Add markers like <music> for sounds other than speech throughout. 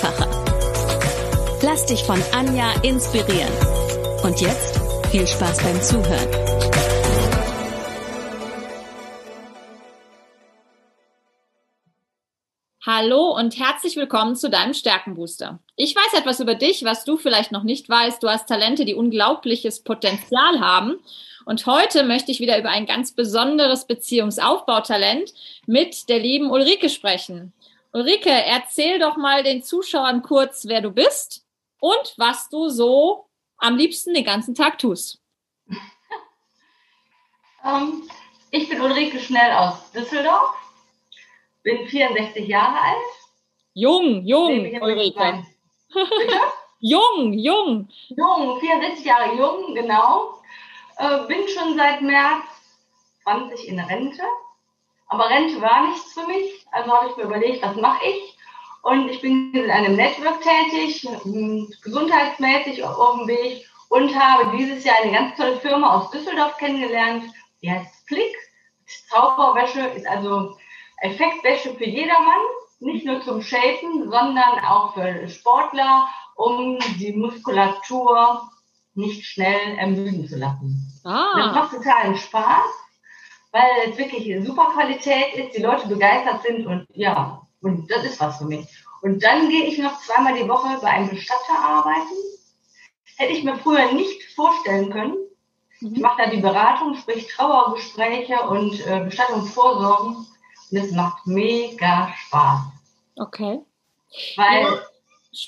einfacher. Lass dich von Anja inspirieren. Und jetzt viel Spaß beim Zuhören. Hallo und herzlich willkommen zu deinem Stärkenbooster. Ich weiß etwas über dich, was du vielleicht noch nicht weißt. Du hast Talente, die unglaubliches Potenzial haben und heute möchte ich wieder über ein ganz besonderes Beziehungsaufbautalent mit der lieben Ulrike sprechen. Ulrike, erzähl doch mal den Zuschauern kurz, wer du bist und was du so am liebsten den ganzen Tag tust. Um, <laughs> ähm, ich bin Ulrike Schnell aus Düsseldorf, bin 64 Jahre alt. Jung, jung, Ulrike. <laughs> jung, jung. Jung, 64 Jahre jung, genau. Äh, bin schon seit März 20 in Rente. Aber Rente war nichts für mich. Also habe ich mir überlegt, was mache ich? Und ich bin in einem Network tätig, gesundheitsmäßig auf dem Weg und habe dieses Jahr eine ganz tolle Firma aus Düsseldorf kennengelernt. Die heißt Flick. Zauberwäsche ist also Effektwäsche für jedermann, nicht nur zum Shapen, sondern auch für Sportler, um die Muskulatur nicht schnell ermüden zu lassen. Ah. Das macht totalen Spaß, weil es wirklich super Qualität ist, die Leute begeistert sind und ja, und das ist was für mich. Und dann gehe ich noch zweimal die Woche bei einem Bestatter arbeiten. Hätte ich mir früher nicht vorstellen können. Mhm. Ich mache da die Beratung, sprich Trauergespräche und äh, Bestattungsvorsorgen. Und es macht mega Spaß. Okay. Weil ja,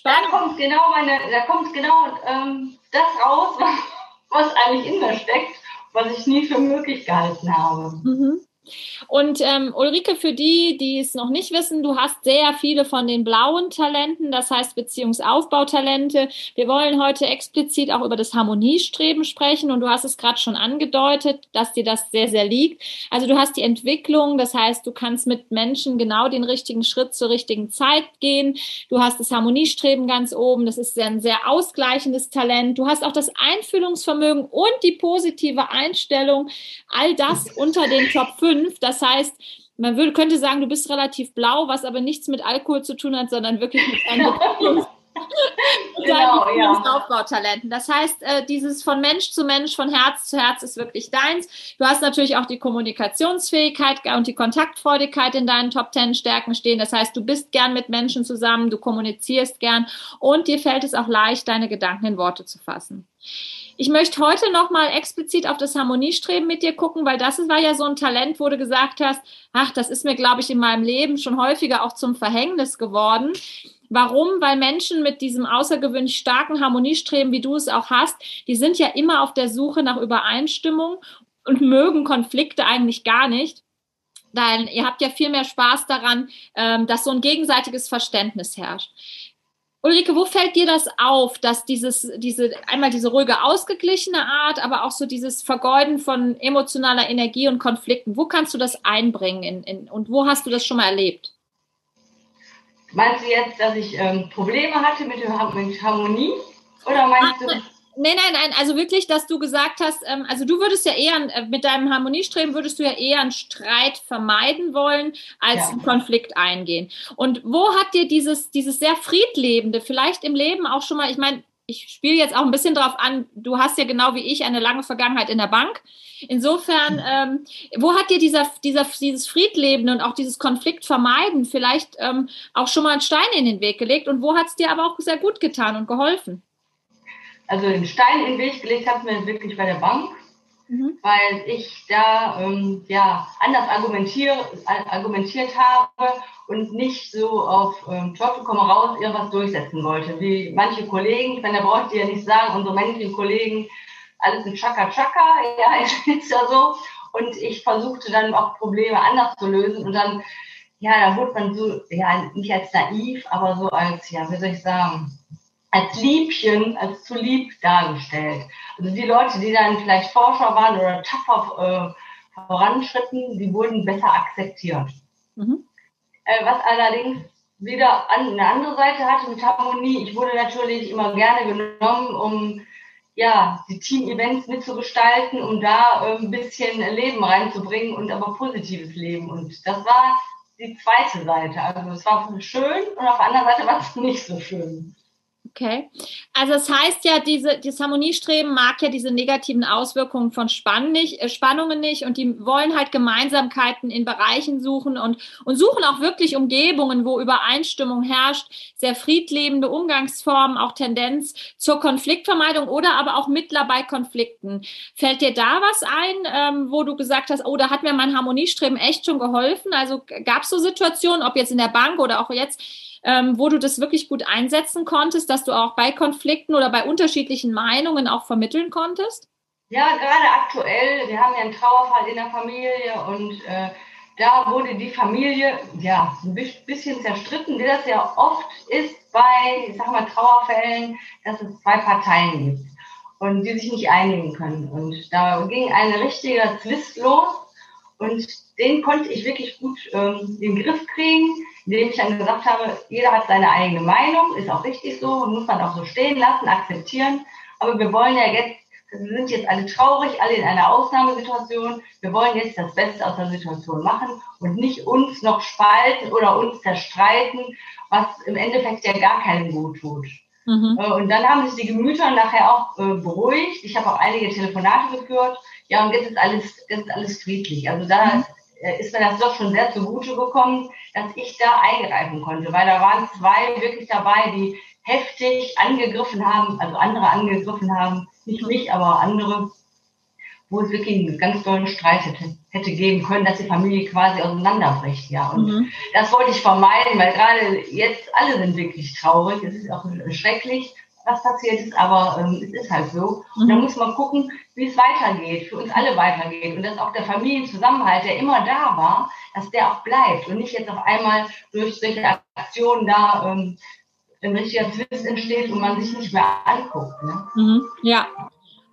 da kommt genau meine, da kommt genau ähm, das raus, <laughs> was eigentlich in mir steckt, was ich nie für möglich gehalten habe. Mhm. Und ähm, Ulrike, für die, die es noch nicht wissen, du hast sehr viele von den blauen Talenten, das heißt Beziehungsaufbautalente. Wir wollen heute explizit auch über das Harmoniestreben sprechen und du hast es gerade schon angedeutet, dass dir das sehr, sehr liegt. Also du hast die Entwicklung, das heißt, du kannst mit Menschen genau den richtigen Schritt zur richtigen Zeit gehen. Du hast das Harmoniestreben ganz oben, das ist ein sehr ausgleichendes Talent. Du hast auch das Einfühlungsvermögen und die positive Einstellung, all das unter den Top 5 fünf. Das heißt, man würde, könnte sagen, du bist relativ blau, was aber nichts mit Alkohol zu tun hat, sondern wirklich mit deinem <laughs> genau, ja. Aufbautalenten. Das heißt, äh, dieses von Mensch zu Mensch, von Herz zu Herz ist wirklich deins. Du hast natürlich auch die Kommunikationsfähigkeit und die Kontaktfreudigkeit in deinen Top Ten Stärken stehen. Das heißt, du bist gern mit Menschen zusammen, du kommunizierst gern und dir fällt es auch leicht, deine Gedanken in Worte zu fassen. Ich möchte heute nochmal explizit auf das Harmoniestreben mit dir gucken, weil das war ja so ein Talent, wo du gesagt hast, ach, das ist mir, glaube ich, in meinem Leben schon häufiger auch zum Verhängnis geworden. Warum? Weil Menschen mit diesem außergewöhnlich starken Harmoniestreben, wie du es auch hast, die sind ja immer auf der Suche nach Übereinstimmung und mögen Konflikte eigentlich gar nicht. Denn ihr habt ja viel mehr Spaß daran, ähm, dass so ein gegenseitiges Verständnis herrscht. Ulrike, wo fällt dir das auf, dass dieses, diese, einmal diese ruhige, ausgeglichene Art, aber auch so dieses Vergeuden von emotionaler Energie und Konflikten, wo kannst du das einbringen in, in, und wo hast du das schon mal erlebt? Meinst du jetzt, dass ich ähm, Probleme hatte mit, mit Harmonie? Oder meinst Ach, du. Nein, nein, nein. Also wirklich, dass du gesagt hast, ähm, also du würdest ja eher äh, mit deinem Harmoniestreben würdest du ja eher einen Streit vermeiden wollen, als ja. einen Konflikt eingehen. Und wo hat dir dieses, dieses sehr friedlebende, vielleicht im Leben auch schon mal, ich meine, ich spiele jetzt auch ein bisschen drauf an, du hast ja genau wie ich eine lange Vergangenheit in der Bank. Insofern, ähm, wo hat dir dieser, dieser, dieses Friedlebende und auch dieses Konflikt vermeiden vielleicht ähm, auch schon mal einen Stein in den Weg gelegt und wo hat es dir aber auch sehr gut getan und geholfen? Also den Stein in den Weg gelegt hat mir wirklich bei der Bank, mhm. weil ich da ähm, ja anders argumentier, argumentiert habe und nicht so auf ähm, Teufel komme raus irgendwas durchsetzen wollte. Wie manche Kollegen, ich meine, da brauche ich dir ja nicht sagen, unsere männlichen Kollegen, alles ein Chaka Chaka, <laughs> ja, ist ja so. Und ich versuchte dann auch Probleme anders zu lösen und dann ja, da wurde man so, ja, nicht als naiv, aber so als, ja, wie soll ich sagen, als Liebchen, als zu lieb dargestellt. Also die Leute, die dann vielleicht Forscher waren oder tapfer äh, voranschritten, die wurden besser akzeptiert. Mhm. Äh, was allerdings wieder an, eine andere Seite hatte mit Harmonie. Ich wurde natürlich immer gerne genommen, um ja, die Team-Events mitzugestalten, um da äh, ein bisschen Leben reinzubringen und aber positives Leben. Und das war die zweite Seite. Also es war schön und auf der anderen Seite war es nicht so schön. Okay. Also das heißt ja, diese, das Harmoniestreben mag ja diese negativen Auswirkungen von Spann nicht, äh, Spannungen nicht und die wollen halt Gemeinsamkeiten in Bereichen suchen und, und suchen auch wirklich Umgebungen, wo Übereinstimmung herrscht, sehr friedlebende Umgangsformen, auch Tendenz zur Konfliktvermeidung oder aber auch Mittler bei Konflikten. Fällt dir da was ein, ähm, wo du gesagt hast, oh, da hat mir mein Harmoniestreben echt schon geholfen? Also gab es so Situationen, ob jetzt in der Bank oder auch jetzt, ähm, wo du das wirklich gut einsetzen konntest, dass du auch bei Konflikten oder bei unterschiedlichen Meinungen auch vermitteln konntest? Ja, gerade aktuell. Wir haben ja einen Trauerfall in der Familie und äh, da wurde die Familie ja ein bisschen zerstritten, wie das ja oft ist bei, ich sag mal, Trauerfällen, dass es zwei Parteien gibt und die sich nicht einigen können. Und da ging ein richtiger Zwist los und den konnte ich wirklich gut ähm, in den Griff kriegen indem ich dann gesagt habe, jeder hat seine eigene Meinung, ist auch richtig so, muss man auch so stehen lassen, akzeptieren. Aber wir wollen ja jetzt, wir sind jetzt alle traurig, alle in einer Ausnahmesituation. Wir wollen jetzt das Beste aus der Situation machen und nicht uns noch spalten oder uns zerstreiten, was im Endeffekt ja gar keinen gut tut. Mhm. Äh, und dann haben sich die Gemüter nachher auch äh, beruhigt. Ich habe auch einige Telefonate geführt. Ja, und jetzt ist alles, jetzt ist alles friedlich. Also da mhm. Äh, ist mir das doch schon sehr zugute gekommen, dass ich da eingreifen konnte, weil da waren zwei wirklich dabei, die heftig angegriffen haben, also andere angegriffen haben, nicht mich, aber andere, wo es wirklich einen ganz tollen Streit hätte, hätte geben können, dass die Familie quasi auseinanderbricht, ja. Und mhm. das wollte ich vermeiden, weil gerade jetzt alle sind wirklich traurig, es ist auch schrecklich was passiert ist, aber ähm, es ist halt so. Und da mhm. muss man gucken, wie es weitergeht, für uns alle weitergeht. Und dass auch der Familienzusammenhalt, der immer da war, dass der auch bleibt und nicht jetzt auf einmal durch solche Aktionen da ähm, ein richtiger Twist entsteht und man sich nicht mehr anguckt. Ne? Mhm. Ja,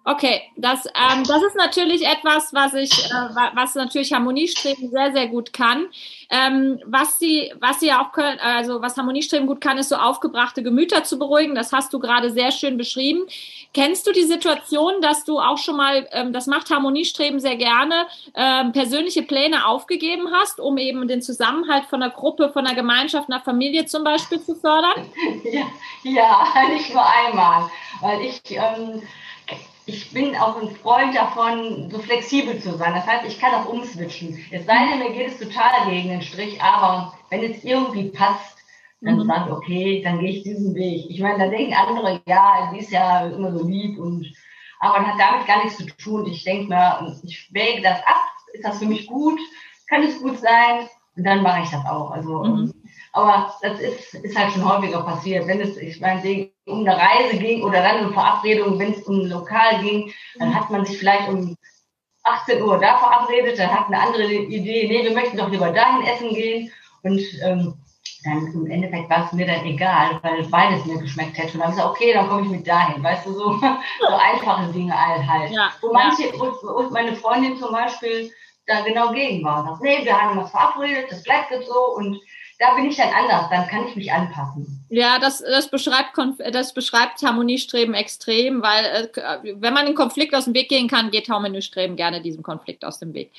Okay, das, ähm, das ist natürlich etwas, was ich, äh, was natürlich Harmoniestreben sehr, sehr gut kann. Ähm, was sie, was sie auch können, also was Harmoniestreben gut kann, ist so aufgebrachte Gemüter zu beruhigen. Das hast du gerade sehr schön beschrieben. Kennst du die Situation, dass du auch schon mal, ähm, das macht Harmoniestreben sehr gerne, ähm, persönliche Pläne aufgegeben hast, um eben den Zusammenhalt von einer Gruppe, von einer Gemeinschaft, einer Familie zum Beispiel zu fördern? <laughs> Ja, ja <laughs> nicht nur einmal, weil ich ähm, ich bin auch ein Freund davon, so flexibel zu sein. Das heißt, ich kann auch umswitchen. Es sei denn, mir geht es total gegen den Strich, aber wenn es irgendwie passt, dann mhm. sage ich, okay, dann gehe ich diesen Weg. Ich meine, da denken andere, ja, sie ist ja immer so lieb und, aber hat damit gar nichts zu tun. Ich denke mir, ich wäge das ab, ist das für mich gut, kann es gut sein und dann mache ich das auch. Also, mhm. aber das ist, ist halt schon häufiger passiert. Wenn es, ich meine, um eine Reise ging oder dann eine Verabredung, wenn es um ein Lokal ging, dann hat man sich vielleicht um 18 Uhr da verabredet, dann hat eine andere Idee, nee, wir möchten doch lieber dahin essen gehen. Und ähm, dann im Endeffekt war es mir dann egal, weil beides mir geschmeckt hätte. Und dann habe ich gesagt, okay, dann komme ich mit dahin. Weißt du, so, <laughs> so einfache Dinge halt. halt. Ja, wo manche, ja. wo meine Freundin zum Beispiel da genau gegen war. Sagt, nee, wir haben was verabredet, das bleibt jetzt so und da bin ich dann anders, dann kann ich mich anpassen. Ja, das, das, beschreibt, das beschreibt Harmoniestreben extrem, weil äh, wenn man den Konflikt aus dem Weg gehen kann, geht Harmoniestreben gerne diesem Konflikt aus dem Weg.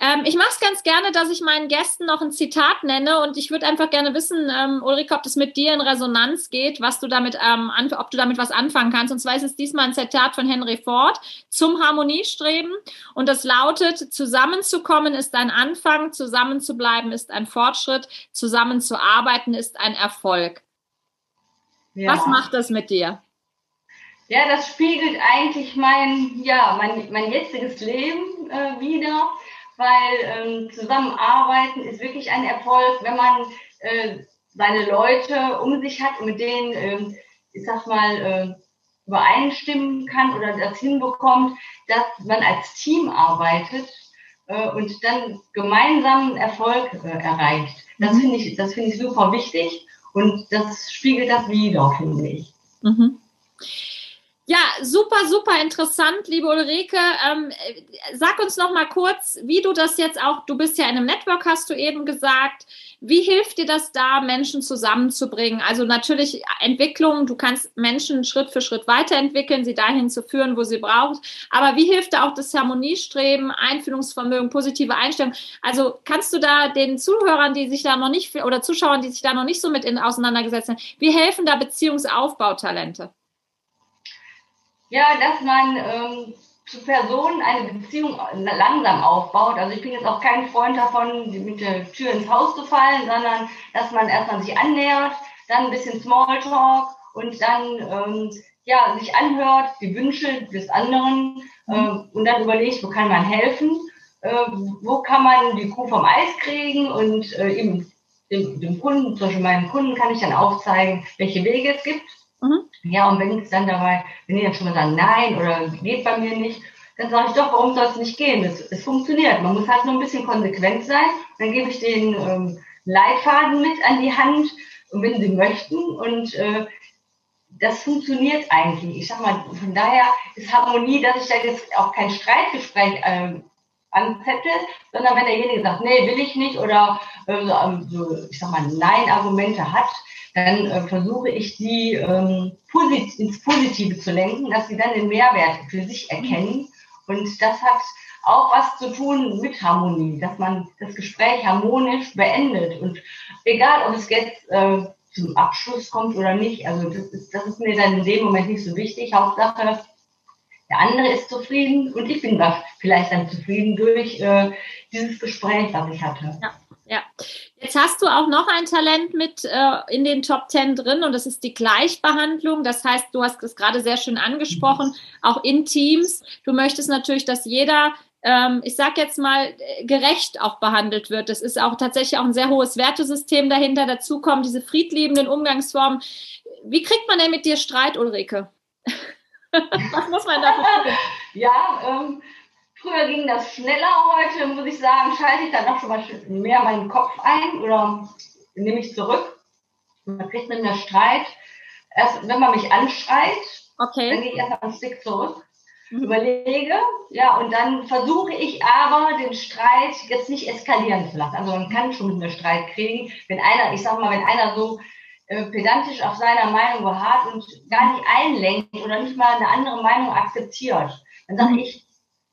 Ähm, ich mache es ganz gerne, dass ich meinen Gästen noch ein Zitat nenne und ich würde einfach gerne wissen, ähm, Ulrike, ob das mit dir in Resonanz geht, was du damit, ähm, ob du damit was anfangen kannst. Und zwar ist es diesmal ein Zitat von Henry Ford zum Harmoniestreben und das lautet, zusammenzukommen ist ein Anfang, zusammenzubleiben ist ein Fortschritt, zusammen zusammenzuarbeiten ist ein Erfolg. Ja. Was macht das mit dir? Ja, das spiegelt eigentlich mein, ja, mein, mein jetziges Leben äh, wieder, weil ähm, Zusammenarbeiten ist wirklich ein Erfolg, wenn man äh, seine Leute um sich hat und mit denen, äh, ich sag mal, äh, übereinstimmen kann oder das hinbekommt, dass man als Team arbeitet äh, und dann gemeinsamen Erfolg äh, erreicht. Das mhm. finde ich, das finde ich super wichtig und das spiegelt das wieder, finde ich. Mhm. Ja, super, super interessant, liebe Ulrike. Ähm, sag uns noch mal kurz, wie du das jetzt auch, du bist ja in einem Network, hast du eben gesagt. Wie hilft dir das da, Menschen zusammenzubringen? Also natürlich Entwicklung, du kannst Menschen Schritt für Schritt weiterentwickeln, sie dahin zu führen, wo sie braucht. Aber wie hilft da auch das Harmoniestreben, Einfühlungsvermögen, positive Einstellung? Also kannst du da den Zuhörern, die sich da noch nicht, oder Zuschauern, die sich da noch nicht so mit in, auseinandergesetzt haben, wie helfen da Beziehungsaufbautalente? Ja, dass man ähm, zu Personen eine Beziehung langsam aufbaut. Also ich bin jetzt auch kein Freund davon, mit der Tür ins Haus zu fallen, sondern dass man erstmal sich annähert, dann ein bisschen Smalltalk und dann ähm, ja, sich anhört, die Wünsche des anderen äh, und dann überlegt, wo kann man helfen, äh, wo kann man die Kuh vom Eis kriegen und äh, eben dem, dem Kunden, zum Beispiel meinem Kunden kann ich dann aufzeigen, welche Wege es gibt. Mhm. Ja, und wenn es dann dabei, wenn die dann schon mal sagen, nein oder geht bei mir nicht, dann sage ich doch, warum soll es nicht gehen? Es, es funktioniert. Man muss halt nur ein bisschen konsequent sein. Dann gebe ich den ähm, Leitfaden mit an die Hand, wenn sie möchten. Und äh, das funktioniert eigentlich. Ich sag mal, von daher ist Harmonie, dass ich da jetzt auch kein Streitgespräch äh, anzettel, sondern wenn derjenige sagt, nee, will ich nicht oder äh, so, ich sag mal, Nein-Argumente hat, dann äh, versuche ich die ähm, posit ins Positive zu lenken, dass sie dann den Mehrwert für sich erkennen. Und das hat auch was zu tun mit Harmonie, dass man das Gespräch harmonisch beendet. Und egal, ob es jetzt äh, zum Abschluss kommt oder nicht, also das ist, das ist mir dann in dem Moment nicht so wichtig. Hauptsache, der andere ist zufrieden und ich bin vielleicht dann zufrieden durch äh, dieses Gespräch, was ich hatte. Ja. Ja, jetzt hast du auch noch ein Talent mit äh, in den Top Ten drin und das ist die Gleichbehandlung. Das heißt, du hast es gerade sehr schön angesprochen, auch in Teams. Du möchtest natürlich, dass jeder, ähm, ich sag jetzt mal, gerecht auch behandelt wird. Das ist auch tatsächlich auch ein sehr hohes Wertesystem dahinter. Dazu kommen diese friedliebenden Umgangsformen. Wie kriegt man denn mit dir Streit, Ulrike? <laughs> Was muss man dafür tun? <laughs> Ja, ähm, Früher ging das schneller, heute muss ich sagen, schalte ich dann doch schon mal mehr meinen Kopf ein oder nehme ich zurück. Man kriegt mit mir Streit. Erst wenn man mich anschreit, okay. dann gehe ich erst einen Stick zurück, mhm. überlege, ja, und dann versuche ich aber, den Streit jetzt nicht eskalieren zu lassen. Also man kann schon mit mir Streit kriegen, wenn einer, ich sag mal, wenn einer so äh, pedantisch auf seiner Meinung beharrt und gar nicht einlenkt oder nicht mal eine andere Meinung akzeptiert, dann sage mhm. ich,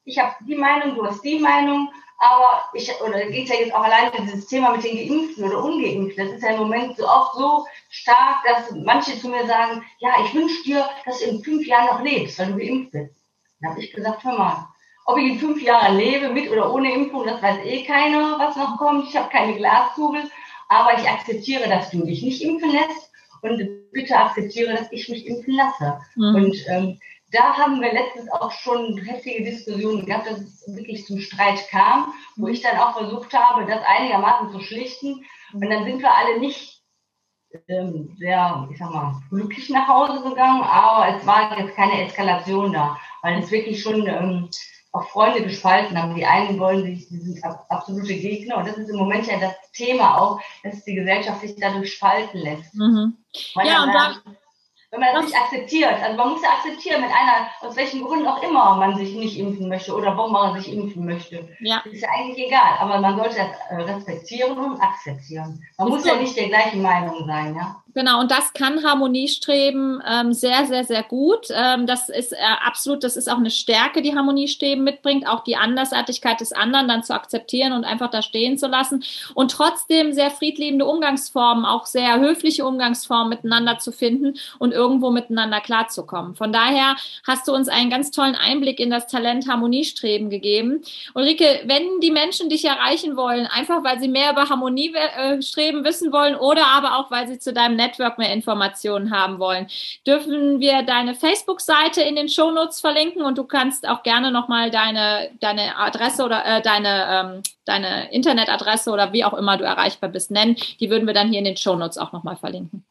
ich habe die Meinung, du hast die Meinung, aber ich, oder geht ja jetzt auch alleine dieses Thema mit den Geimpften oder Ungeimpften, das ist ja im Moment so oft so stark, dass manche zu mir sagen, ja, ich wünsche dir, dass du in fünf Jahren noch lebst, weil du geimpft bist. Dann habe ich gesagt, hör mal, ob ich in fünf Jahren lebe, mit oder ohne Impfung, das weiß eh keiner, was noch kommt. Ich habe keine Glaskugel, aber ich akzeptiere, dass du dich nicht impfen lässt und bitte akzeptiere, dass ich mich impfen lasse. Mhm. Und ähm, da haben wir letztens auch schon heftige Diskussionen gehabt, dass es wirklich zum Streit kam, wo ich dann auch versucht habe, das einigermaßen zu schlichten. Und dann sind wir alle nicht ähm, sehr, ich sag mal, glücklich nach Hause gegangen, aber es war jetzt keine Eskalation da, weil es wirklich schon ähm, auch Freunde gespalten haben. Die einen wollen sich, die sind absolute Gegner und das ist im Moment ja das Thema auch, dass die Gesellschaft sich dadurch spalten lässt. Mhm. Ja, und da, wenn man das nicht akzeptiert. Also man muss ja akzeptieren, wenn einer, aus welchen Gründen auch immer man sich nicht impfen möchte oder warum man sich impfen möchte. Ja. ist ja eigentlich egal. Aber man sollte das äh, respektieren und akzeptieren. Man muss ja nicht der gleichen Meinung sein, ja. Genau, und das kann Harmoniestreben ähm, sehr, sehr, sehr gut. Ähm, das ist äh, absolut, das ist auch eine Stärke, die Harmoniestreben mitbringt, auch die Andersartigkeit des anderen dann zu akzeptieren und einfach da stehen zu lassen und trotzdem sehr friedliebende Umgangsformen, auch sehr höfliche Umgangsformen miteinander zu finden und irgendwo miteinander klarzukommen. Von daher hast du uns einen ganz tollen Einblick in das Talent Harmoniestreben gegeben. Ulrike, wenn die Menschen dich erreichen wollen, einfach weil sie mehr über Harmoniestreben wissen wollen oder aber auch weil sie zu deinem Network mehr Informationen haben wollen, dürfen wir deine Facebook-Seite in den Shownotes verlinken und du kannst auch gerne nochmal deine, deine Adresse oder äh, deine, ähm, deine Internetadresse oder wie auch immer du erreichbar bist nennen. Die würden wir dann hier in den Shownotes auch nochmal verlinken.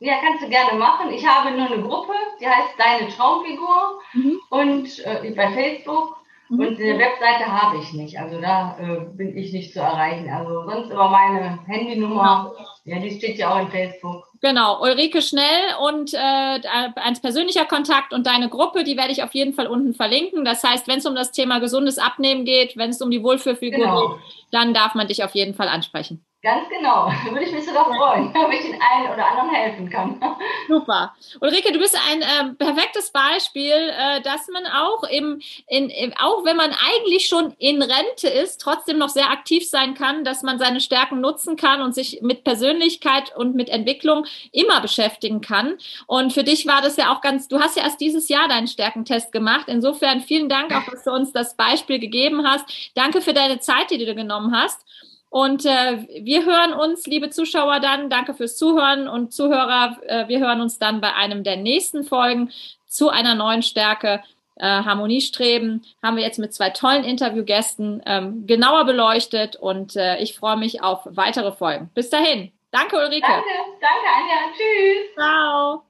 Ja, kannst du gerne machen. Ich habe nur eine Gruppe, die heißt Deine Traumfigur mhm. und äh, bei Facebook Mhm. Und eine Webseite habe ich nicht. Also da äh, bin ich nicht zu erreichen. Also sonst über meine Handynummer. Genau. Ja, die steht ja auch in Facebook. Genau, Ulrike Schnell und äh, ein persönlicher Kontakt und deine Gruppe, die werde ich auf jeden Fall unten verlinken. Das heißt, wenn es um das Thema gesundes Abnehmen geht, wenn es um die Wohlfühlfigur genau. geht, dann darf man dich auf jeden Fall ansprechen. Ganz genau. <laughs> Würde ich mich sogar freuen, <laughs> wenn ich den einen oder anderen helfen kann. <laughs> Super. Ulrike, du bist ein äh, perfektes Beispiel, äh, dass man auch im, in, im, auch wenn man eigentlich schon in Rente ist, trotzdem noch sehr aktiv sein kann, dass man seine Stärken nutzen kann und sich mit Persönlichkeit und mit Entwicklung immer beschäftigen kann. Und für dich war das ja auch ganz, du hast ja erst dieses Jahr deinen Stärkentest gemacht. Insofern vielen Dank auch, dass du uns das Beispiel gegeben hast. Danke für deine Zeit, die du genommen hast. Und äh, wir hören uns, liebe Zuschauer, dann. Danke fürs Zuhören und Zuhörer. Äh, wir hören uns dann bei einem der nächsten Folgen zu einer neuen Stärke. Äh, Harmoniestreben haben wir jetzt mit zwei tollen Interviewgästen ähm, genauer beleuchtet und äh, ich freue mich auf weitere Folgen. Bis dahin. Danke, Ulrike. Danke, danke.